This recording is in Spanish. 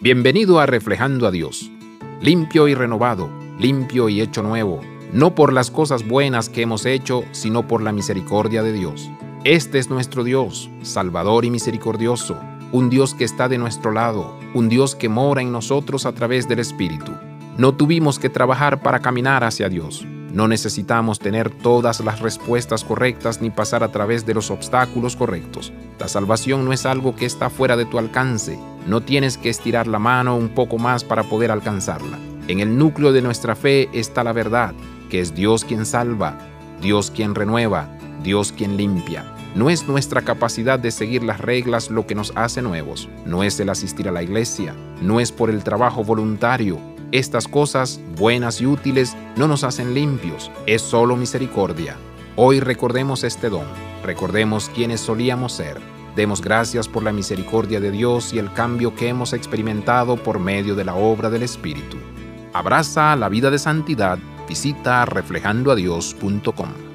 Bienvenido a Reflejando a Dios, limpio y renovado, limpio y hecho nuevo, no por las cosas buenas que hemos hecho, sino por la misericordia de Dios. Este es nuestro Dios, Salvador y misericordioso, un Dios que está de nuestro lado, un Dios que mora en nosotros a través del Espíritu. No tuvimos que trabajar para caminar hacia Dios. No necesitamos tener todas las respuestas correctas ni pasar a través de los obstáculos correctos. La salvación no es algo que está fuera de tu alcance. No tienes que estirar la mano un poco más para poder alcanzarla. En el núcleo de nuestra fe está la verdad, que es Dios quien salva, Dios quien renueva, Dios quien limpia. No es nuestra capacidad de seguir las reglas lo que nos hace nuevos, no es el asistir a la iglesia, no es por el trabajo voluntario, estas cosas, buenas y útiles, no nos hacen limpios, es solo misericordia. Hoy recordemos este don, recordemos quienes solíamos ser. Demos gracias por la misericordia de Dios y el cambio que hemos experimentado por medio de la obra del Espíritu. Abraza la vida de santidad, visita reflejandoadios.com.